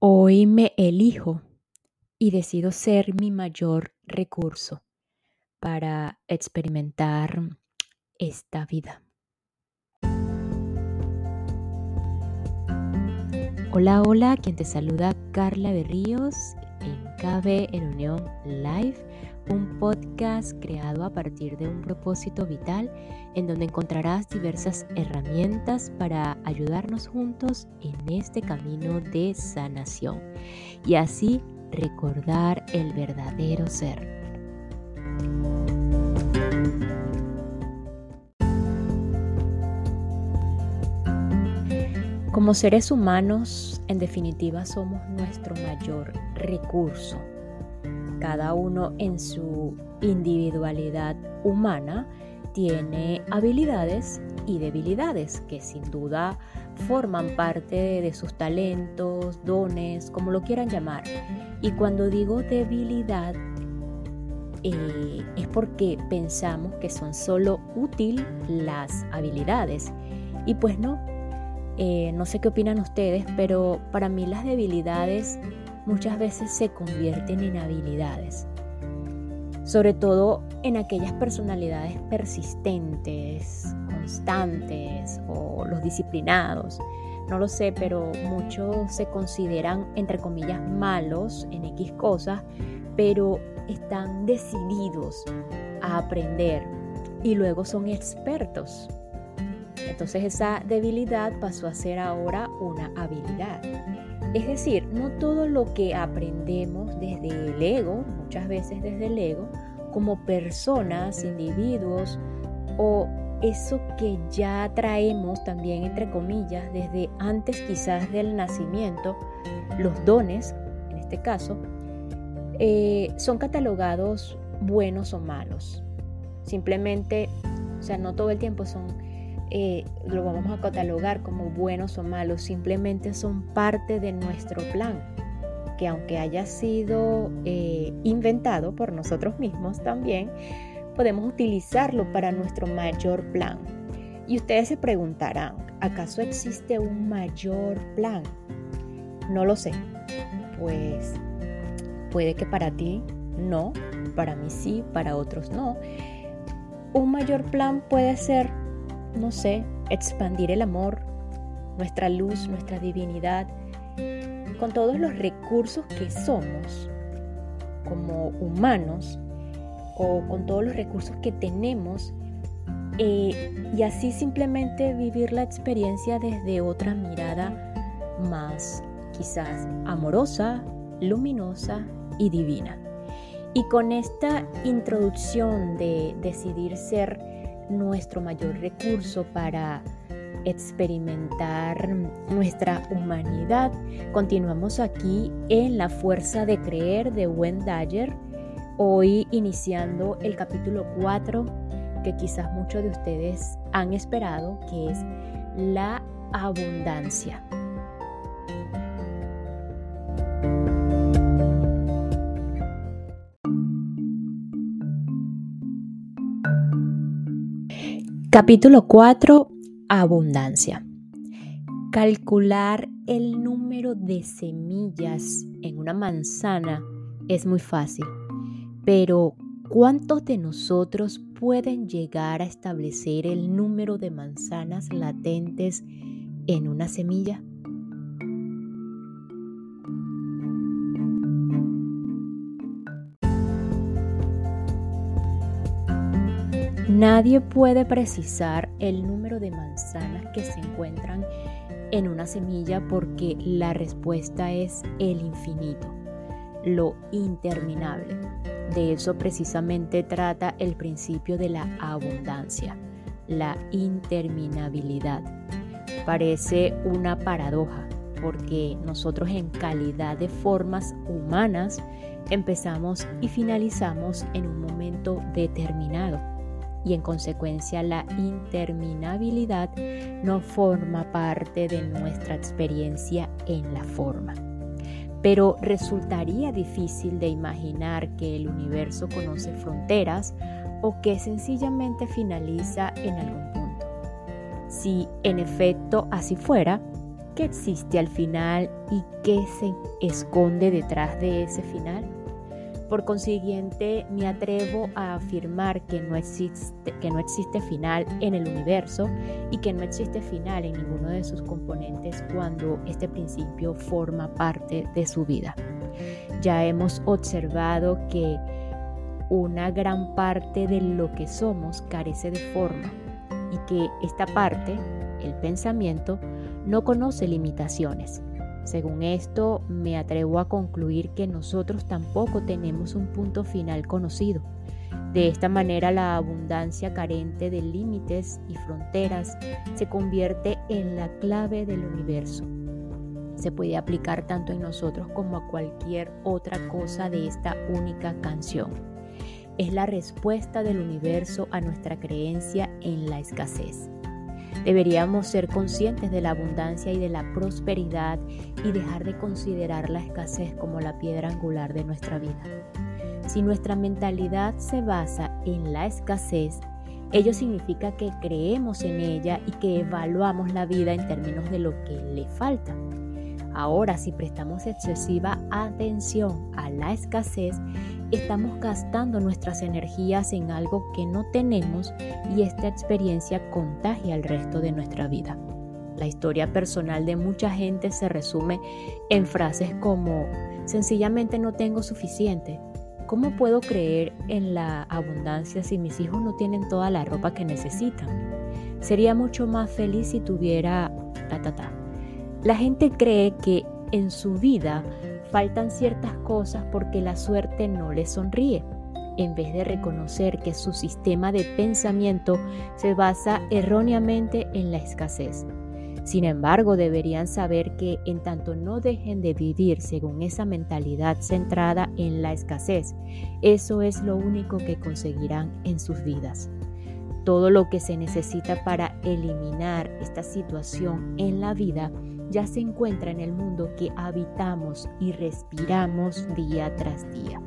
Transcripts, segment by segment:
Hoy me elijo y decido ser mi mayor recurso para experimentar esta vida. Hola, hola, quien te saluda Carla Berríos en KB en Unión Live, un podcast creado a partir de un propósito vital en donde encontrarás diversas herramientas para ayudarnos juntos en este camino de sanación y así recordar el verdadero ser. Como seres humanos, en definitiva, somos nuestro mayor recurso. Cada uno en su individualidad humana tiene habilidades y debilidades que sin duda forman parte de sus talentos, dones, como lo quieran llamar. Y cuando digo debilidad, eh, es porque pensamos que son solo útil las habilidades. Y pues no, eh, no sé qué opinan ustedes, pero para mí las debilidades muchas veces se convierten en habilidades. Sobre todo en aquellas personalidades persistentes, constantes o los disciplinados. No lo sé, pero muchos se consideran, entre comillas, malos en X cosas, pero están decididos a aprender y luego son expertos entonces esa debilidad pasó a ser ahora una habilidad. Es decir, no todo lo que aprendemos desde el ego, muchas veces desde el ego, como personas, individuos, o eso que ya traemos también, entre comillas, desde antes quizás del nacimiento, los dones, en este caso, eh, son catalogados buenos o malos. Simplemente, o sea, no todo el tiempo son eh, lo vamos a catalogar como buenos o malos, simplemente son parte de nuestro plan, que aunque haya sido eh, inventado por nosotros mismos también, podemos utilizarlo para nuestro mayor plan. Y ustedes se preguntarán, ¿acaso existe un mayor plan? No lo sé. Pues puede que para ti no, para mí sí, para otros no. Un mayor plan puede ser no sé, expandir el amor, nuestra luz, nuestra divinidad, con todos los recursos que somos como humanos o con todos los recursos que tenemos eh, y así simplemente vivir la experiencia desde otra mirada más quizás amorosa, luminosa y divina. Y con esta introducción de decidir ser nuestro mayor recurso para experimentar nuestra humanidad. Continuamos aquí en La Fuerza de Creer de Dyer, hoy iniciando el capítulo 4 que quizás muchos de ustedes han esperado, que es la abundancia. Capítulo 4. Abundancia. Calcular el número de semillas en una manzana es muy fácil, pero ¿cuántos de nosotros pueden llegar a establecer el número de manzanas latentes en una semilla? Nadie puede precisar el número de manzanas que se encuentran en una semilla porque la respuesta es el infinito, lo interminable. De eso precisamente trata el principio de la abundancia, la interminabilidad. Parece una paradoja, porque nosotros en calidad de formas humanas empezamos y finalizamos en un momento determinado y en consecuencia la interminabilidad no forma parte de nuestra experiencia en la forma. Pero resultaría difícil de imaginar que el universo conoce fronteras o que sencillamente finaliza en algún punto. Si en efecto así fuera, ¿qué existe al final y qué se esconde detrás de ese final? Por consiguiente, me atrevo a afirmar que no, existe, que no existe final en el universo y que no existe final en ninguno de sus componentes cuando este principio forma parte de su vida. Ya hemos observado que una gran parte de lo que somos carece de forma y que esta parte, el pensamiento, no conoce limitaciones. Según esto, me atrevo a concluir que nosotros tampoco tenemos un punto final conocido. De esta manera, la abundancia carente de límites y fronteras se convierte en la clave del universo. Se puede aplicar tanto en nosotros como a cualquier otra cosa de esta única canción. Es la respuesta del universo a nuestra creencia en la escasez. Deberíamos ser conscientes de la abundancia y de la prosperidad y dejar de considerar la escasez como la piedra angular de nuestra vida. Si nuestra mentalidad se basa en la escasez, ello significa que creemos en ella y que evaluamos la vida en términos de lo que le falta. Ahora, si prestamos excesiva atención a la escasez, estamos gastando nuestras energías en algo que no tenemos y esta experiencia contagia el resto de nuestra vida. La historia personal de mucha gente se resume en frases como sencillamente no tengo suficiente. ¿Cómo puedo creer en la abundancia si mis hijos no tienen toda la ropa que necesitan? Sería mucho más feliz si tuviera ta ta. La gente cree que en su vida faltan ciertas cosas porque la suerte no les sonríe, en vez de reconocer que su sistema de pensamiento se basa erróneamente en la escasez. Sin embargo, deberían saber que en tanto no dejen de vivir según esa mentalidad centrada en la escasez, eso es lo único que conseguirán en sus vidas. Todo lo que se necesita para eliminar esta situación en la vida ya se encuentra en el mundo que habitamos y respiramos día tras día.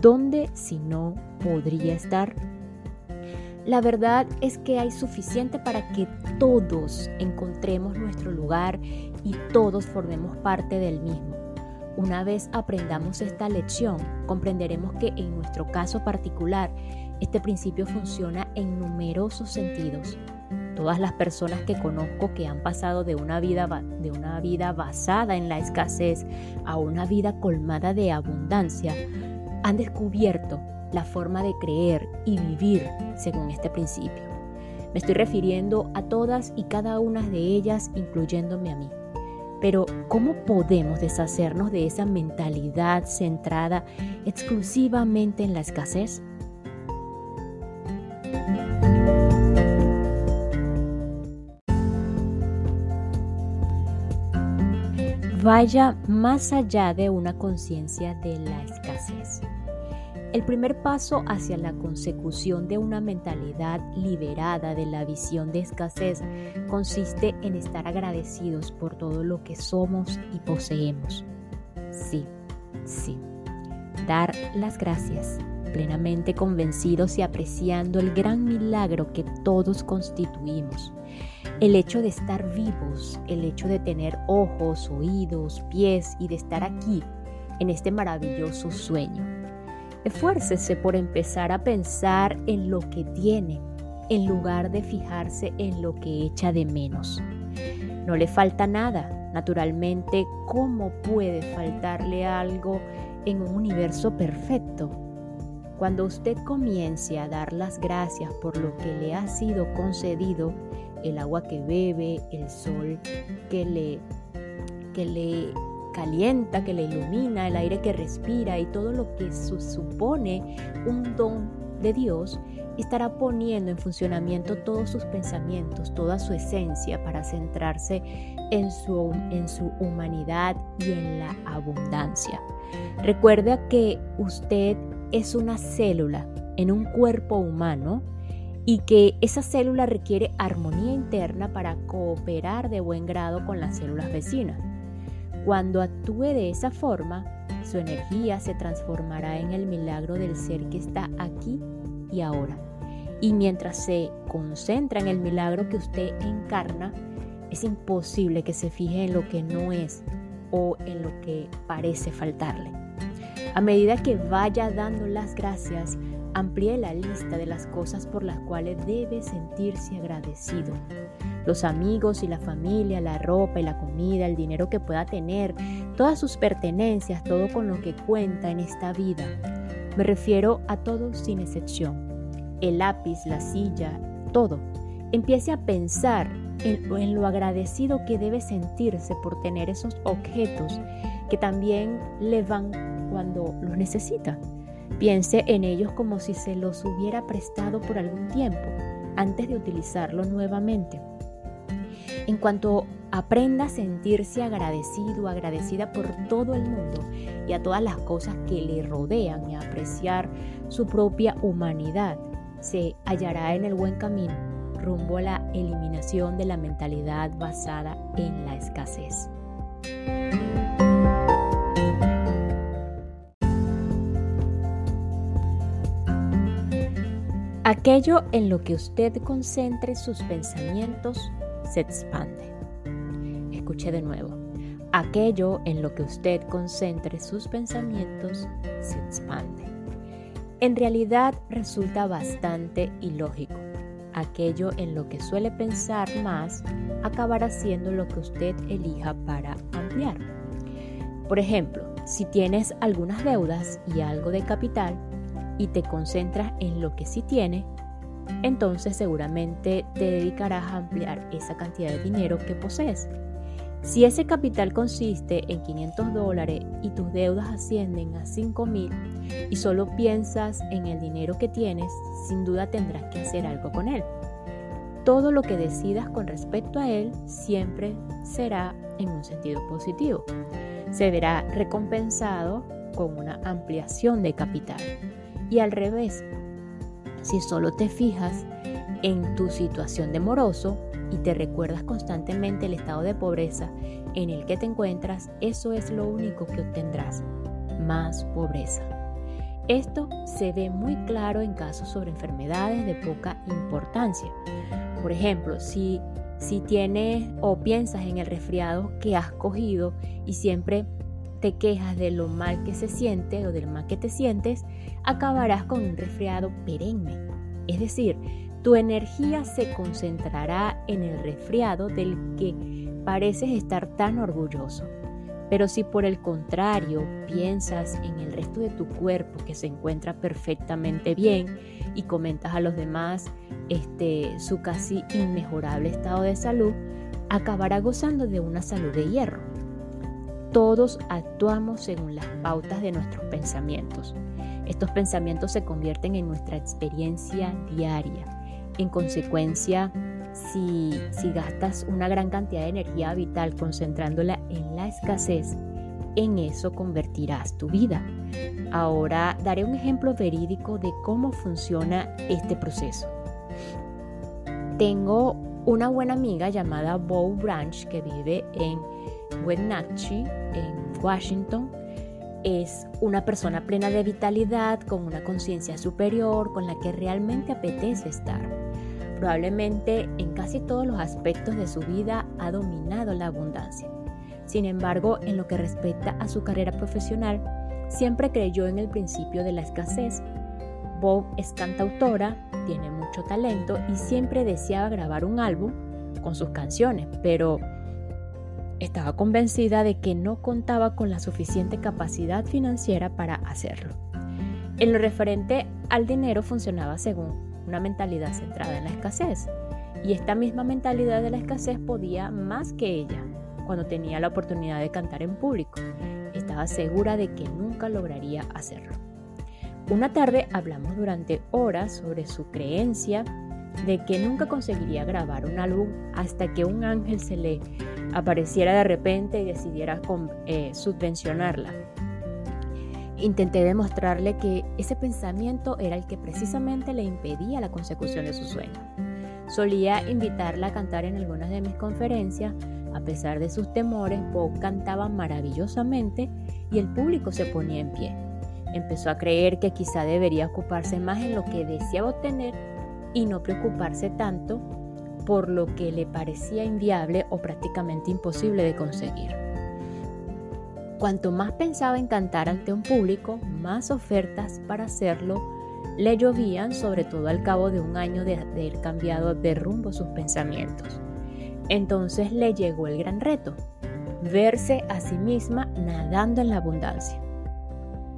¿Dónde si no podría estar? La verdad es que hay suficiente para que todos encontremos nuestro lugar y todos formemos parte del mismo. Una vez aprendamos esta lección, comprenderemos que en nuestro caso particular, este principio funciona en numerosos sentidos todas las personas que conozco que han pasado de una vida, de una vida basada en la escasez a una vida colmada de abundancia, han descubierto la forma de creer y vivir según este principio. Me estoy refiriendo a todas y cada una de ellas, incluyéndome a mí. Pero, ¿cómo podemos deshacernos de esa mentalidad centrada exclusivamente en la escasez? Vaya más allá de una conciencia de la escasez. El primer paso hacia la consecución de una mentalidad liberada de la visión de escasez consiste en estar agradecidos por todo lo que somos y poseemos. Sí, sí. Dar las gracias, plenamente convencidos y apreciando el gran milagro que todos constituimos el hecho de estar vivos, el hecho de tener ojos, oídos, pies y de estar aquí en este maravilloso sueño. Esfuércese por empezar a pensar en lo que tiene, en lugar de fijarse en lo que echa de menos. No le falta nada. Naturalmente, ¿cómo puede faltarle algo en un universo perfecto? Cuando usted comience a dar las gracias por lo que le ha sido concedido, el agua que bebe, el sol que le, que le calienta, que le ilumina, el aire que respira y todo lo que supone un don de Dios, estará poniendo en funcionamiento todos sus pensamientos, toda su esencia para centrarse en su, en su humanidad y en la abundancia. Recuerda que usted es una célula en un cuerpo humano y que esa célula requiere armonía interna para cooperar de buen grado con las células vecinas. Cuando actúe de esa forma, su energía se transformará en el milagro del ser que está aquí y ahora. Y mientras se concentra en el milagro que usted encarna, es imposible que se fije en lo que no es o en lo que parece faltarle. A medida que vaya dando las gracias, amplíe la lista de las cosas por las cuales debe sentirse agradecido. Los amigos y la familia, la ropa y la comida, el dinero que pueda tener, todas sus pertenencias, todo con lo que cuenta en esta vida. Me refiero a todo sin excepción. El lápiz, la silla, todo. Empiece a pensar en, en lo agradecido que debe sentirse por tener esos objetos que también le van cuando los necesita. Piense en ellos como si se los hubiera prestado por algún tiempo antes de utilizarlo nuevamente. En cuanto aprenda a sentirse agradecido, agradecida por todo el mundo y a todas las cosas que le rodean y a apreciar su propia humanidad, se hallará en el buen camino rumbo a la eliminación de la mentalidad basada en la escasez. Aquello en lo que usted concentre sus pensamientos se expande. Escuche de nuevo. Aquello en lo que usted concentre sus pensamientos se expande. En realidad resulta bastante ilógico. Aquello en lo que suele pensar más acabará siendo lo que usted elija para ampliar. Por ejemplo, si tienes algunas deudas y algo de capital, y te concentras en lo que sí tiene, entonces seguramente te dedicarás a ampliar esa cantidad de dinero que posees. Si ese capital consiste en 500 dólares y tus deudas ascienden a 5 mil y solo piensas en el dinero que tienes, sin duda tendrás que hacer algo con él. Todo lo que decidas con respecto a él siempre será en un sentido positivo. Se verá recompensado con una ampliación de capital. Y al revés, si solo te fijas en tu situación de moroso y te recuerdas constantemente el estado de pobreza en el que te encuentras, eso es lo único que obtendrás, más pobreza. Esto se ve muy claro en casos sobre enfermedades de poca importancia. Por ejemplo, si, si tienes o piensas en el resfriado que has cogido y siempre te quejas de lo mal que se siente o del mal que te sientes, acabarás con un resfriado perenne. Es decir, tu energía se concentrará en el resfriado del que pareces estar tan orgulloso. Pero si por el contrario piensas en el resto de tu cuerpo que se encuentra perfectamente bien y comentas a los demás este, su casi inmejorable estado de salud, acabará gozando de una salud de hierro. Todos actuamos según las pautas de nuestros pensamientos. Estos pensamientos se convierten en nuestra experiencia diaria. En consecuencia, si, gastas una gran cantidad de energía vital concentrándola en la escasez, en eso convertirás tu vida. Ahora daré un ejemplo verídico de cómo funciona este proceso. Tengo una buena amiga llamada Bo Branch que vive en Wenatchee, en Washington, es una persona plena de vitalidad, con una conciencia superior, con la que realmente apetece estar. Probablemente en casi todos los aspectos de su vida ha dominado la abundancia. Sin embargo, en lo que respecta a su carrera profesional, siempre creyó en el principio de la escasez. Bob es cantautora, tiene mucho talento y siempre deseaba grabar un álbum con sus canciones, pero estaba convencida de que no contaba con la suficiente capacidad financiera para hacerlo. En lo referente al dinero funcionaba según una mentalidad centrada en la escasez, y esta misma mentalidad de la escasez podía más que ella cuando tenía la oportunidad de cantar en público. Estaba segura de que nunca lograría hacerlo. Una tarde hablamos durante horas sobre su creencia de que nunca conseguiría grabar un álbum hasta que un ángel se le apareciera de repente y decidiera eh, subvencionarla. Intenté demostrarle que ese pensamiento era el que precisamente le impedía la consecución de su sueño. Solía invitarla a cantar en algunas de mis conferencias. A pesar de sus temores, Bob cantaba maravillosamente y el público se ponía en pie. Empezó a creer que quizá debería ocuparse más en lo que deseaba obtener y no preocuparse tanto por lo que le parecía inviable o prácticamente imposible de conseguir. Cuanto más pensaba en cantar ante un público, más ofertas para hacerlo le llovían, sobre todo al cabo de un año de haber cambiado de rumbo sus pensamientos. Entonces le llegó el gran reto, verse a sí misma nadando en la abundancia.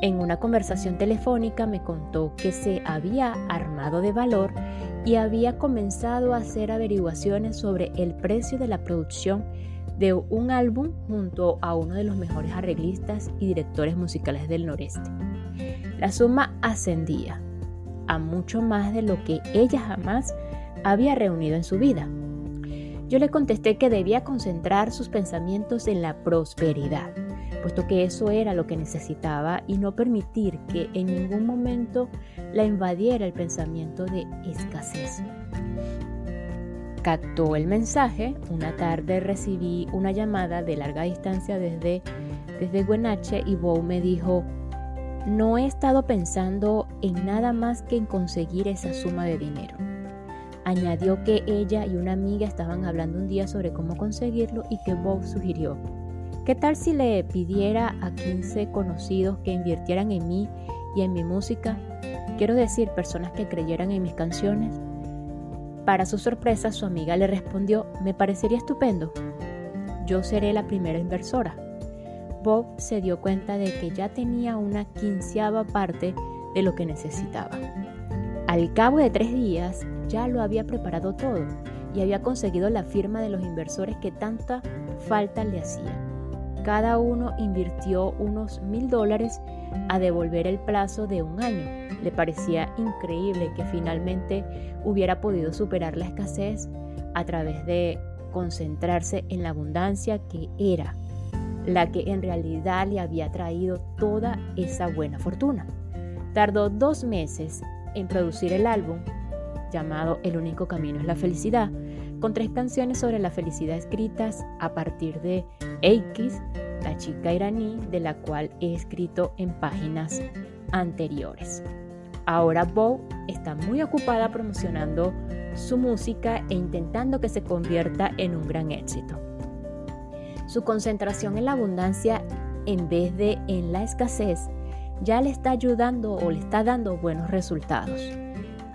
En una conversación telefónica me contó que se había armado de valor y había comenzado a hacer averiguaciones sobre el precio de la producción de un álbum junto a uno de los mejores arreglistas y directores musicales del noreste. La suma ascendía a mucho más de lo que ella jamás había reunido en su vida. Yo le contesté que debía concentrar sus pensamientos en la prosperidad puesto que eso era lo que necesitaba y no permitir que en ningún momento la invadiera el pensamiento de escasez. Captó el mensaje, una tarde recibí una llamada de larga distancia desde, desde Guenache y Bow me dijo, no he estado pensando en nada más que en conseguir esa suma de dinero. Añadió que ella y una amiga estaban hablando un día sobre cómo conseguirlo y que Bob sugirió, ¿Qué tal si le pidiera a 15 conocidos que invirtieran en mí y en mi música? Quiero decir, personas que creyeran en mis canciones. Para su sorpresa, su amiga le respondió, me parecería estupendo. Yo seré la primera inversora. Bob se dio cuenta de que ya tenía una quinceava parte de lo que necesitaba. Al cabo de tres días ya lo había preparado todo y había conseguido la firma de los inversores que tanta falta le hacía. Cada uno invirtió unos mil dólares a devolver el plazo de un año. Le parecía increíble que finalmente hubiera podido superar la escasez a través de concentrarse en la abundancia que era la que en realidad le había traído toda esa buena fortuna. Tardó dos meses en producir el álbum llamado El único camino es la felicidad, con tres canciones sobre la felicidad escritas a partir de X, la chica iraní de la cual he escrito en páginas anteriores. Ahora Bow está muy ocupada promocionando su música e intentando que se convierta en un gran éxito. Su concentración en la abundancia en vez de en la escasez ya le está ayudando o le está dando buenos resultados.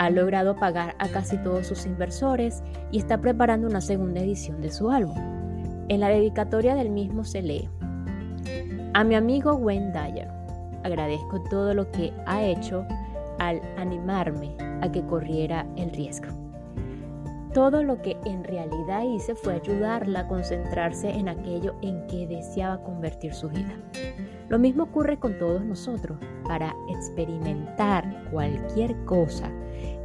Ha logrado pagar a casi todos sus inversores y está preparando una segunda edición de su álbum. En la dedicatoria del mismo se lee, a mi amigo Wayne Dyer, agradezco todo lo que ha hecho al animarme a que corriera el riesgo. Todo lo que en realidad hice fue ayudarla a concentrarse en aquello en que deseaba convertir su vida. Lo mismo ocurre con todos nosotros. Para experimentar cualquier cosa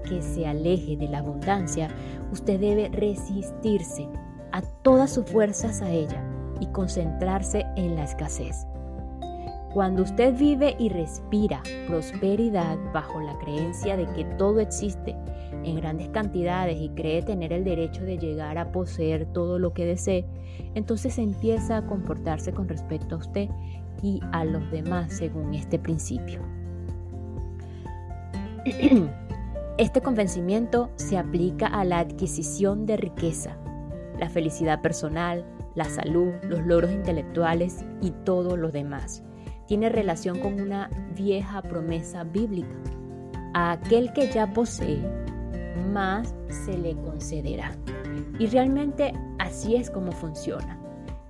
que se aleje de la abundancia, usted debe resistirse a todas sus fuerzas a ella y concentrarse en la escasez. Cuando usted vive y respira prosperidad bajo la creencia de que todo existe en grandes cantidades y cree tener el derecho de llegar a poseer todo lo que desee, entonces empieza a comportarse con respecto a usted y a los demás según este principio. Este convencimiento se aplica a la adquisición de riqueza, la felicidad personal, la salud, los logros intelectuales y todo lo demás. Tiene relación con una vieja promesa bíblica. A aquel que ya posee, más se le concederá. Y realmente así es como funciona.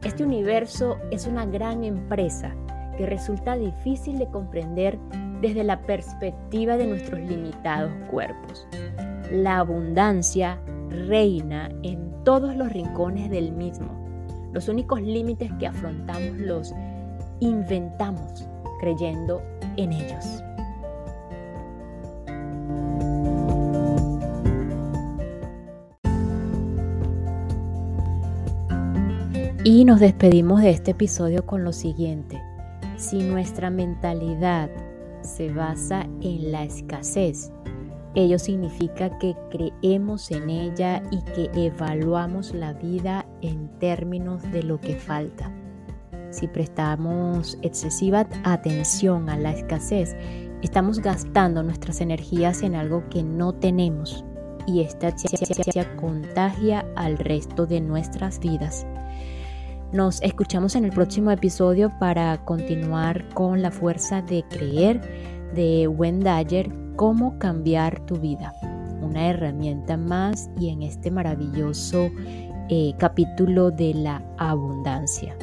Este universo es una gran empresa que resulta difícil de comprender desde la perspectiva de nuestros limitados cuerpos. La abundancia reina en todos los rincones del mismo. Los únicos límites que afrontamos los inventamos creyendo en ellos. Y nos despedimos de este episodio con lo siguiente. Si nuestra mentalidad se basa en la escasez, ello significa que creemos en ella y que evaluamos la vida en términos de lo que falta. Si prestamos excesiva atención a la escasez, estamos gastando nuestras energías en algo que no tenemos y esta contagia al resto de nuestras vidas. Nos escuchamos en el próximo episodio para continuar con la fuerza de creer de Wendayer, cómo cambiar tu vida. Una herramienta más y en este maravilloso eh, capítulo de la abundancia.